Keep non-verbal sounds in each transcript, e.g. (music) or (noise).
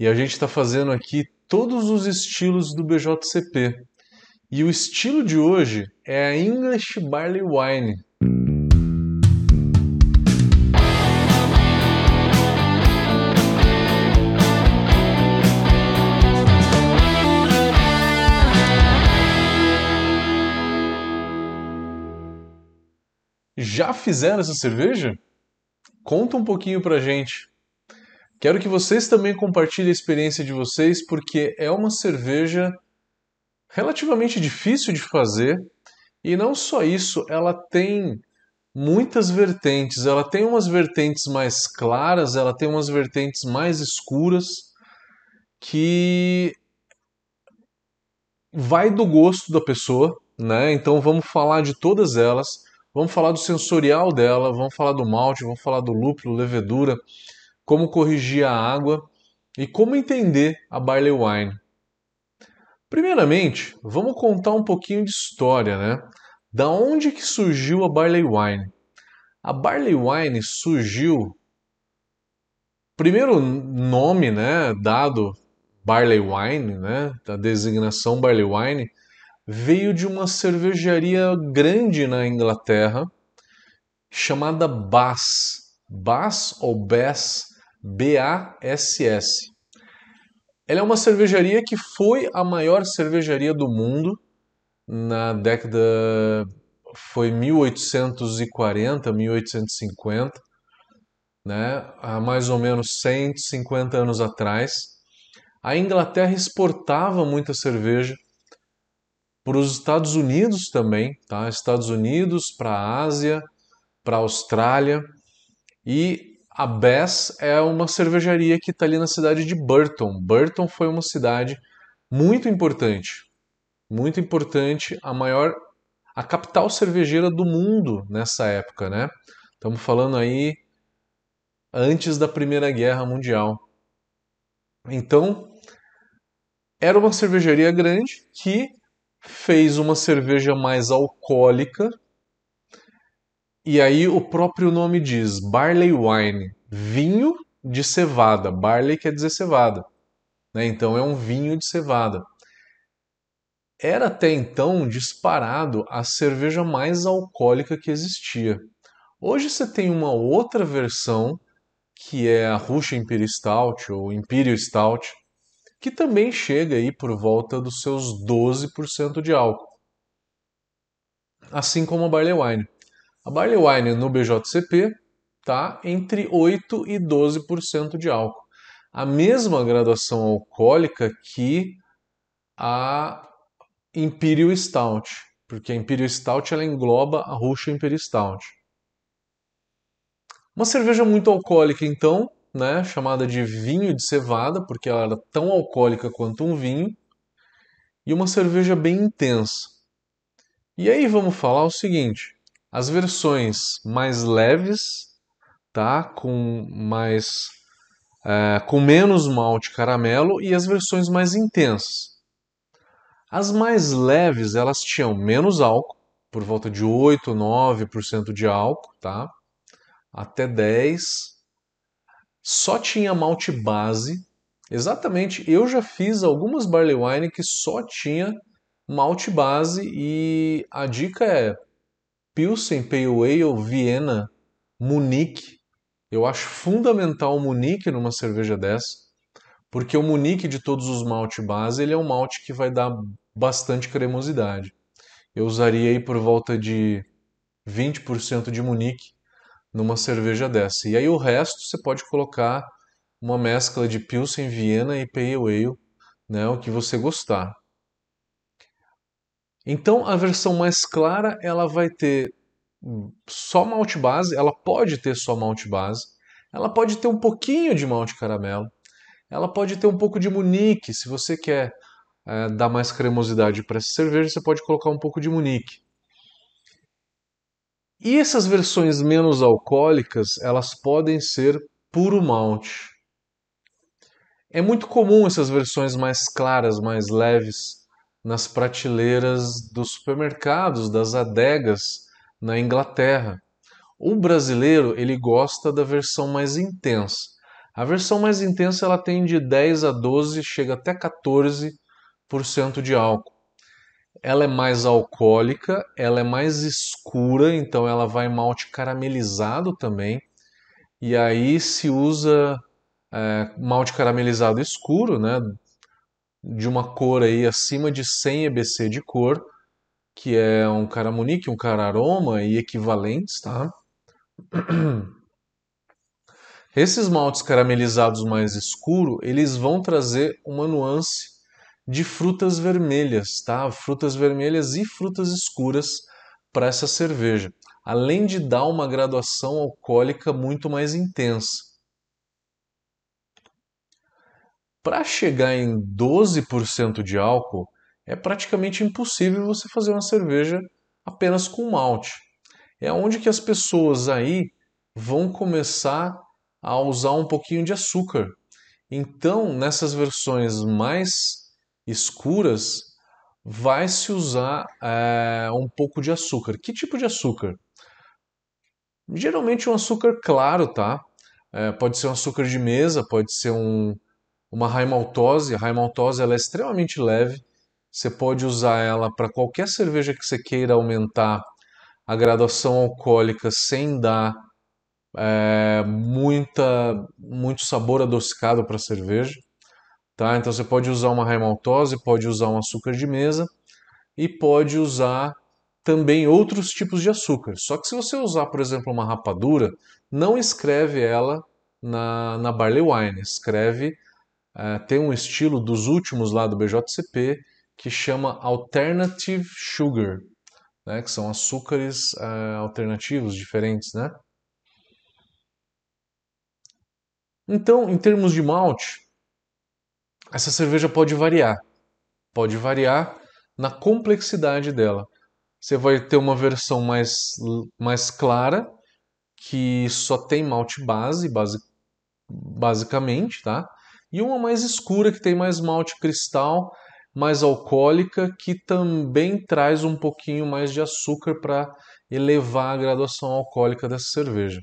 e a gente está fazendo aqui todos os estilos do BJCP. E o estilo de hoje é a English Barley Wine. Já fizeram essa cerveja? Conta um pouquinho pra gente. Quero que vocês também compartilhem a experiência de vocês, porque é uma cerveja relativamente difícil de fazer e não só isso, ela tem muitas vertentes. Ela tem umas vertentes mais claras, ela tem umas vertentes mais escuras que vai do gosto da pessoa, né? Então vamos falar de todas elas. Vamos falar do sensorial dela, vamos falar do malte, vamos falar do lúpulo, levedura, como corrigir a água e como entender a barley wine. Primeiramente, vamos contar um pouquinho de história, né? Da onde que surgiu a barley wine? A barley wine surgiu primeiro nome, né, dado barley wine, né, da designação barley wine, veio de uma cervejaria grande na Inglaterra chamada Bass. Bass ou Bass B-A-S-S. Ela é uma cervejaria que foi a maior cervejaria do mundo na década foi 1840, 1850, né? Há mais ou menos 150 anos atrás. A Inglaterra exportava muita cerveja para os Estados Unidos também, tá? Estados Unidos, para a Ásia, para a Austrália e a Bass é uma cervejaria que está ali na cidade de Burton. Burton foi uma cidade muito importante, muito importante, a maior, a capital cervejeira do mundo nessa época, né? Estamos falando aí antes da Primeira Guerra Mundial. Então, era uma cervejaria grande que fez uma cerveja mais alcoólica e aí o próprio nome diz barley wine, vinho de cevada. Barley quer dizer cevada, né? Então é um vinho de cevada. Era até então disparado a cerveja mais alcoólica que existia. Hoje você tem uma outra versão que é a Russian Imperial Stout ou Imperial Stout, que também chega aí por volta dos seus 12% de álcool. Assim como a Barley Wine. A barley wine no BJCP está entre 8 e 12% de álcool. A mesma graduação alcoólica que a Imperial Stout, porque a Imperial Stout ela engloba a Russian Imperial Stout. Uma cerveja muito alcoólica, então, né, chamada de vinho de cevada, porque ela era tão alcoólica quanto um vinho, e uma cerveja bem intensa. E aí vamos falar o seguinte: as versões mais leves, tá? Com mais é, com menos malte caramelo e as versões mais intensas. As mais leves, elas tinham menos álcool, por volta de 8, 9% de álcool, tá? Até 10. Só tinha malte base. Exatamente, eu já fiz algumas barley wine que só tinha malte base e a dica é Pilsen Pale Ale, Viena, Munique. Eu acho fundamental o Munique numa cerveja dessa, porque o Munique de todos os malte base, ele é um malte que vai dar bastante cremosidade. Eu usaria aí por volta de 20% de Munique numa cerveja dessa. E aí o resto você pode colocar uma mescla de Pilsen, Viena e Pale Ale, né, o que você gostar. Então a versão mais clara ela vai ter só malte base, ela pode ter só malte base, ela pode ter um pouquinho de malte caramelo, ela pode ter um pouco de munique, se você quer é, dar mais cremosidade para essa cerveja, você pode colocar um pouco de munique. E essas versões menos alcoólicas, elas podem ser puro malte. É muito comum essas versões mais claras, mais leves, nas prateleiras dos supermercados, das adegas na Inglaterra. O brasileiro ele gosta da versão mais intensa. A versão mais intensa ela tem de 10 a 12, chega até 14% de álcool. Ela é mais alcoólica, ela é mais escura, então ela vai malte caramelizado também. E aí se usa é, malte caramelizado escuro, né, de uma cor aí acima de 100 EBC de cor, que é um caramunique, um cararoma e equivalentes, tá? (clears throat) Esses maltes caramelizados mais escuro, eles vão trazer uma nuance de frutas vermelhas, tá? Frutas vermelhas e frutas escuras para essa cerveja, além de dar uma graduação alcoólica muito mais intensa. Para chegar em 12% de álcool, é praticamente impossível você fazer uma cerveja apenas com malte. É onde que as pessoas aí vão começar a usar um pouquinho de açúcar. Então, nessas versões mais escuras, vai se usar é, um pouco de açúcar. Que tipo de açúcar? Geralmente um açúcar claro, tá? É, pode ser um açúcar de mesa, pode ser um, uma raimaltose. A raimaltose ela é extremamente leve. Você pode usar ela para qualquer cerveja que você queira aumentar a graduação alcoólica sem dar é, muita, muito sabor adocicado para a cerveja. Tá? Então você pode usar uma raimaltose, pode usar um açúcar de mesa e pode usar também outros tipos de açúcar. Só que se você usar, por exemplo, uma rapadura, não escreve ela na, na barley wine, escreve é, tem um estilo dos últimos lá do BJCP que chama Alternative Sugar, né, que são açúcares é, alternativos diferentes, né? Então, em termos de malte, essa cerveja pode variar. Pode variar na complexidade dela. Você vai ter uma versão mais, mais clara, que só tem malte base, base basicamente, tá? E uma mais escura, que tem mais malte cristal, mais alcoólica, que também traz um pouquinho mais de açúcar para elevar a graduação alcoólica dessa cerveja.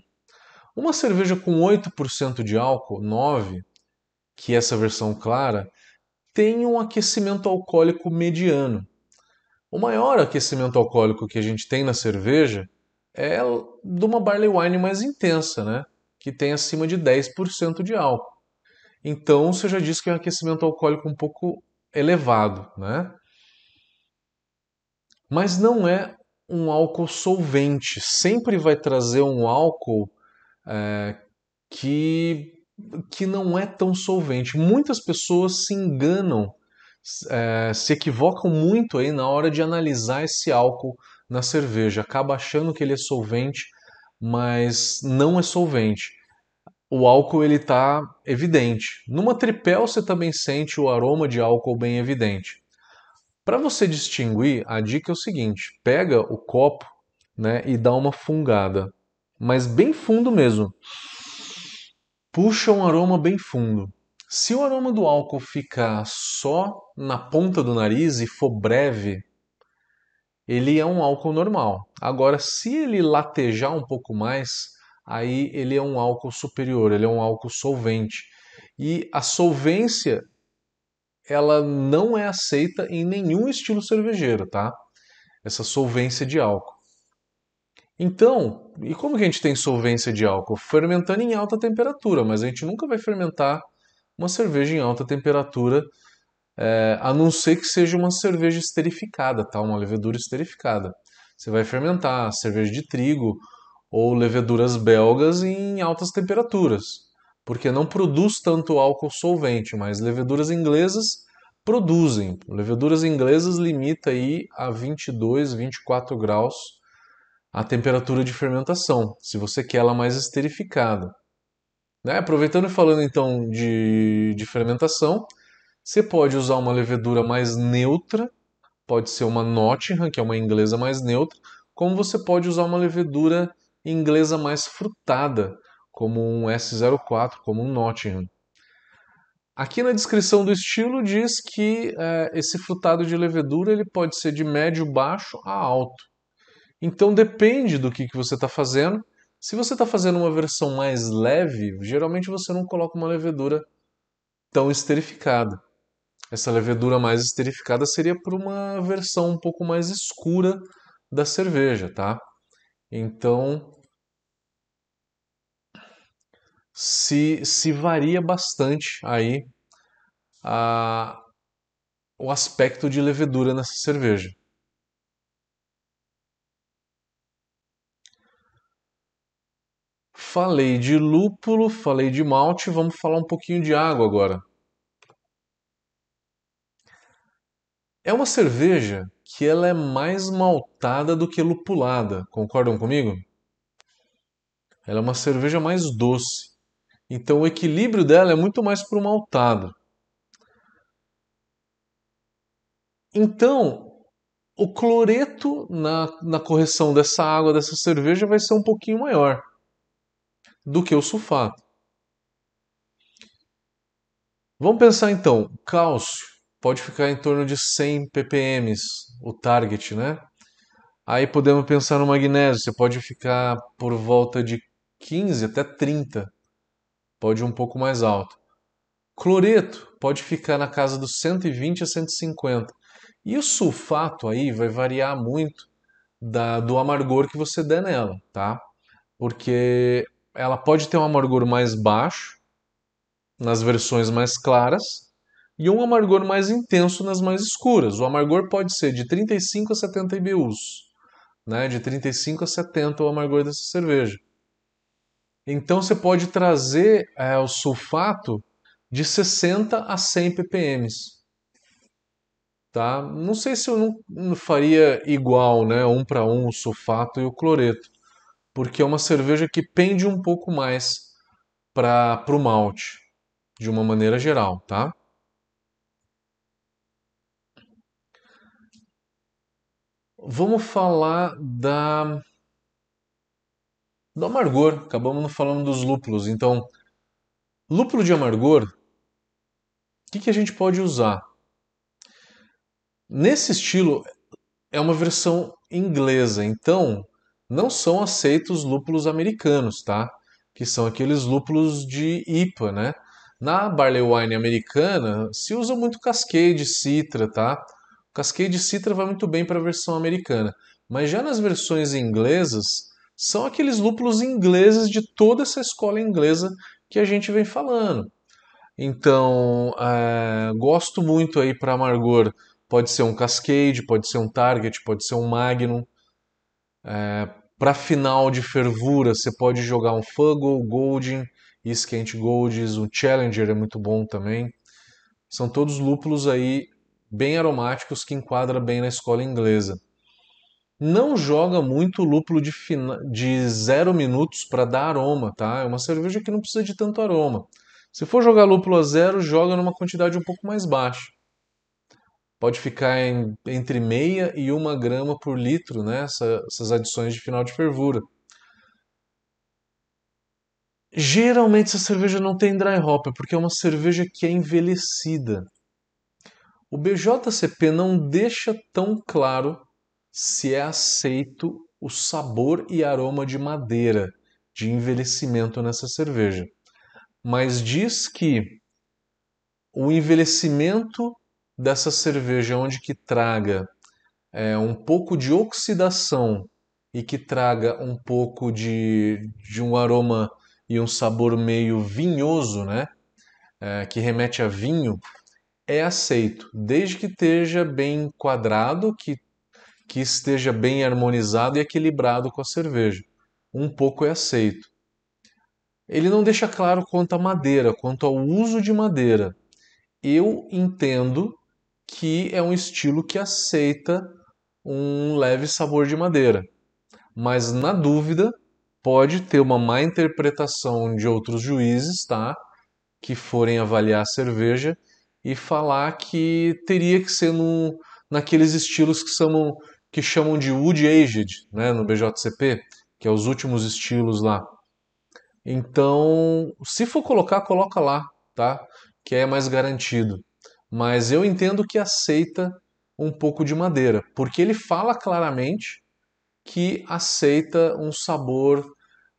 Uma cerveja com 8% de álcool, 9, que é essa versão clara, tem um aquecimento alcoólico mediano. O maior aquecimento alcoólico que a gente tem na cerveja é de uma barley wine mais intensa, né? que tem acima de 10% de álcool. Então você já disse que é um aquecimento alcoólico um pouco elevado, né? Mas não é um álcool solvente. Sempre vai trazer um álcool é, que, que não é tão solvente. Muitas pessoas se enganam, é, se equivocam muito aí na hora de analisar esse álcool na cerveja. Acaba achando que ele é solvente, mas não é solvente o álcool ele está evidente. Numa tripel você também sente o aroma de álcool bem evidente. Para você distinguir, a dica é o seguinte: pega o copo, né, e dá uma fungada, mas bem fundo mesmo. Puxa um aroma bem fundo. Se o aroma do álcool ficar só na ponta do nariz e for breve, ele é um álcool normal. Agora, se ele latejar um pouco mais, aí ele é um álcool superior, ele é um álcool solvente. E a solvência ela não é aceita em nenhum estilo cervejeiro, tá? Essa solvência de álcool. Então, e como que a gente tem solvência de álcool? Fermentando em alta temperatura, mas a gente nunca vai fermentar uma cerveja em alta temperatura, é, a não ser que seja uma cerveja esterificada, tá? Uma levedura esterificada. Você vai fermentar cerveja de trigo ou leveduras belgas em altas temperaturas, porque não produz tanto álcool solvente, mas leveduras inglesas produzem. Leveduras inglesas limita aí a 22, 24 graus a temperatura de fermentação, se você quer ela mais esterificada. Né? Aproveitando e falando então de, de fermentação, você pode usar uma levedura mais neutra, pode ser uma Nottingham, que é uma inglesa mais neutra, como você pode usar uma levedura inglesa mais frutada, como um S04, como um Nottingham. Aqui na descrição do estilo diz que é, esse frutado de levedura ele pode ser de médio baixo a alto. Então depende do que, que você está fazendo. Se você está fazendo uma versão mais leve, geralmente você não coloca uma levedura tão esterificada. Essa levedura mais esterificada seria para uma versão um pouco mais escura da cerveja, tá? Então, se, se varia bastante aí a, o aspecto de levedura nessa cerveja. Falei de lúpulo, falei de malte, vamos falar um pouquinho de água agora. É uma cerveja que ela é mais maltada do que lupulada, concordam comigo? Ela é uma cerveja mais doce. Então o equilíbrio dela é muito mais para o maltado. Então, o cloreto na, na correção dessa água, dessa cerveja, vai ser um pouquinho maior do que o sulfato. Vamos pensar então, cálcio pode ficar em torno de 100 ppm, o target, né? Aí podemos pensar no magnésio, você pode ficar por volta de 15 até 30, pode ir um pouco mais alto. Cloreto pode ficar na casa dos 120 a 150. E o sulfato aí vai variar muito da, do amargor que você der nela, tá? Porque ela pode ter um amargor mais baixo nas versões mais claras e um amargor mais intenso nas mais escuras. O amargor pode ser de 35 a 70 IBUs, né? De 35 a 70 o amargor dessa cerveja. Então você pode trazer é, o sulfato de 60 a 100 ppm. Tá? Não sei se eu não faria igual, né, um para um o sulfato e o cloreto, porque é uma cerveja que pende um pouco mais para o malte, de uma maneira geral, tá? Vamos falar da do amargor. Acabamos falando dos lúpulos. Então, lúpulo de amargor, o que, que a gente pode usar? Nesse estilo é uma versão inglesa, então não são aceitos lúpulos americanos, tá? Que são aqueles lúpulos de IPA, né? Na barley wine americana se usa muito Cascade, Citra, tá? O Cascade Citra vai muito bem para a versão americana, mas já nas versões inglesas são aqueles lúpulos ingleses de toda essa escola inglesa que a gente vem falando. Então, é, gosto muito aí para amargor. Pode ser um Cascade, pode ser um Target, pode ser um Magnum. É, para final de fervura, você pode jogar um Fuggle, Golding, Skent Golds, um Challenger é muito bom também. São todos lúpulos aí bem aromáticos que enquadra bem na escola inglesa. Não joga muito lúpulo de, fina... de zero minutos para dar aroma, tá? É uma cerveja que não precisa de tanto aroma. Se for jogar lúpulo a zero, joga numa quantidade um pouco mais baixa pode ficar em, entre meia e uma grama por litro, né? Essa, essas adições de final de fervura. Geralmente essa cerveja não tem dry hop, porque é uma cerveja que é envelhecida. O BJCP não deixa tão claro se é aceito o sabor e aroma de madeira, de envelhecimento nessa cerveja. Mas diz que o envelhecimento dessa cerveja onde que traga é, um pouco de oxidação e que traga um pouco de, de um aroma e um sabor meio vinhoso, né? É, que remete a vinho, é aceito, desde que esteja bem quadrado, que, que esteja bem harmonizado e equilibrado com a cerveja. Um pouco é aceito. Ele não deixa claro quanto à madeira, quanto ao uso de madeira. Eu entendo que é um estilo que aceita um leve sabor de madeira. Mas na dúvida, pode ter uma má interpretação de outros juízes, tá? Que forem avaliar a cerveja e falar que teria que ser no, naqueles estilos que chamam, que chamam de Wood Aged, né, no BJCP, que é os últimos estilos lá. Então, se for colocar, coloca lá, tá? Que é mais garantido mas eu entendo que aceita um pouco de madeira, porque ele fala claramente que aceita um sabor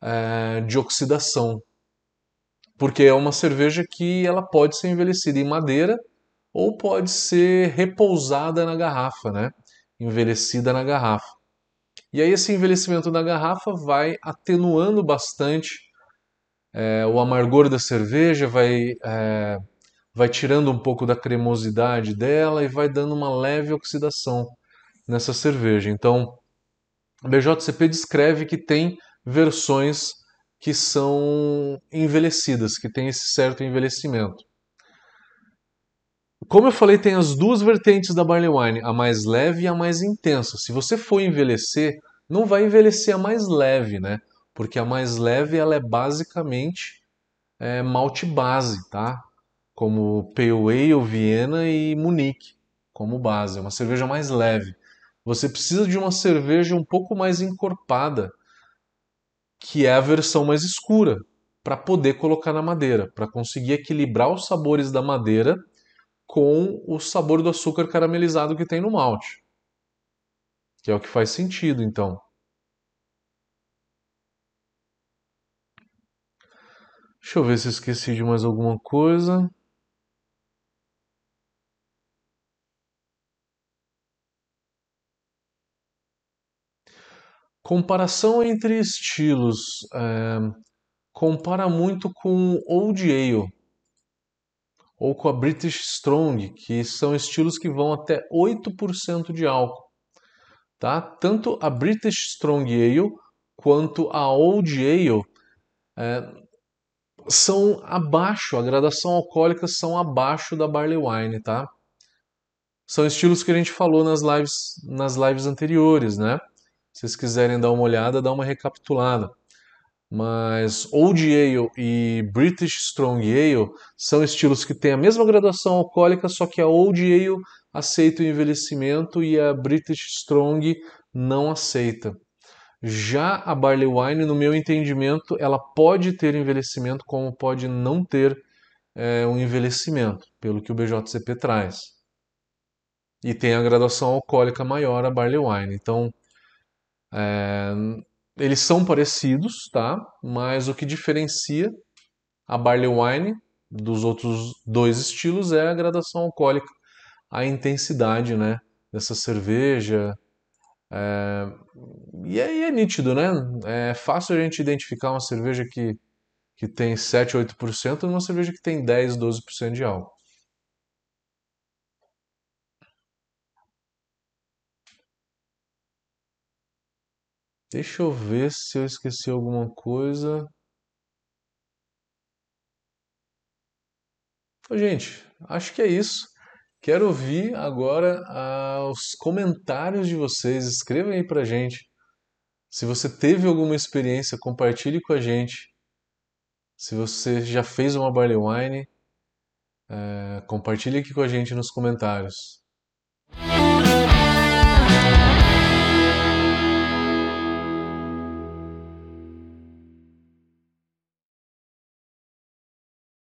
é, de oxidação, porque é uma cerveja que ela pode ser envelhecida em madeira ou pode ser repousada na garrafa, né? Envelhecida na garrafa. E aí esse envelhecimento na garrafa vai atenuando bastante é, o amargor da cerveja, vai, é, vai tirando um pouco da cremosidade dela e vai dando uma leve oxidação nessa cerveja. Então, a BJCP descreve que tem versões que são envelhecidas, que tem esse certo envelhecimento. Como eu falei, tem as duas vertentes da barley wine, a mais leve e a mais intensa. Se você for envelhecer, não vai envelhecer a mais leve, né? Porque a mais leve ela é basicamente é, malte base, tá? Como Pale Ale, Viena e Munique como base. É uma cerveja mais leve. Você precisa de uma cerveja um pouco mais encorpada, que é a versão mais escura, para poder colocar na madeira, para conseguir equilibrar os sabores da madeira com o sabor do açúcar caramelizado que tem no malte. Que é o que faz sentido, então. Deixa eu ver se eu esqueci de mais alguma coisa. Comparação entre estilos. É, compara muito com Old Ale ou com a British Strong, que são estilos que vão até 8% de álcool. Tá? Tanto a British Strong Ale quanto a Old Ale é, são abaixo, a gradação alcoólica são abaixo da Barley Wine, tá? São estilos que a gente falou nas lives, nas lives anteriores, né? Se vocês quiserem dar uma olhada, dá uma recapitulada mas Old Ale e British Strong Ale são estilos que têm a mesma graduação alcoólica, só que a Old Ale aceita o envelhecimento e a British Strong não aceita. Já a Barley Wine, no meu entendimento, ela pode ter envelhecimento, como pode não ter é, um envelhecimento, pelo que o BJCP traz. E tem a graduação alcoólica maior a Barley Wine. Então, é, eles são parecidos, tá? Mas o que diferencia a Barley Wine dos outros dois estilos é a gradação alcoólica, a intensidade, né? Dessa cerveja. É... E aí é nítido, né? É fácil a gente identificar uma cerveja que, que tem 7, 8% e uma cerveja que tem 10, 12% de álcool. Deixa eu ver se eu esqueci alguma coisa. Gente, acho que é isso. Quero ouvir agora ah, os comentários de vocês. Escrevam aí pra gente. Se você teve alguma experiência, compartilhe com a gente. Se você já fez uma barley wine, é, compartilhe aqui com a gente nos comentários.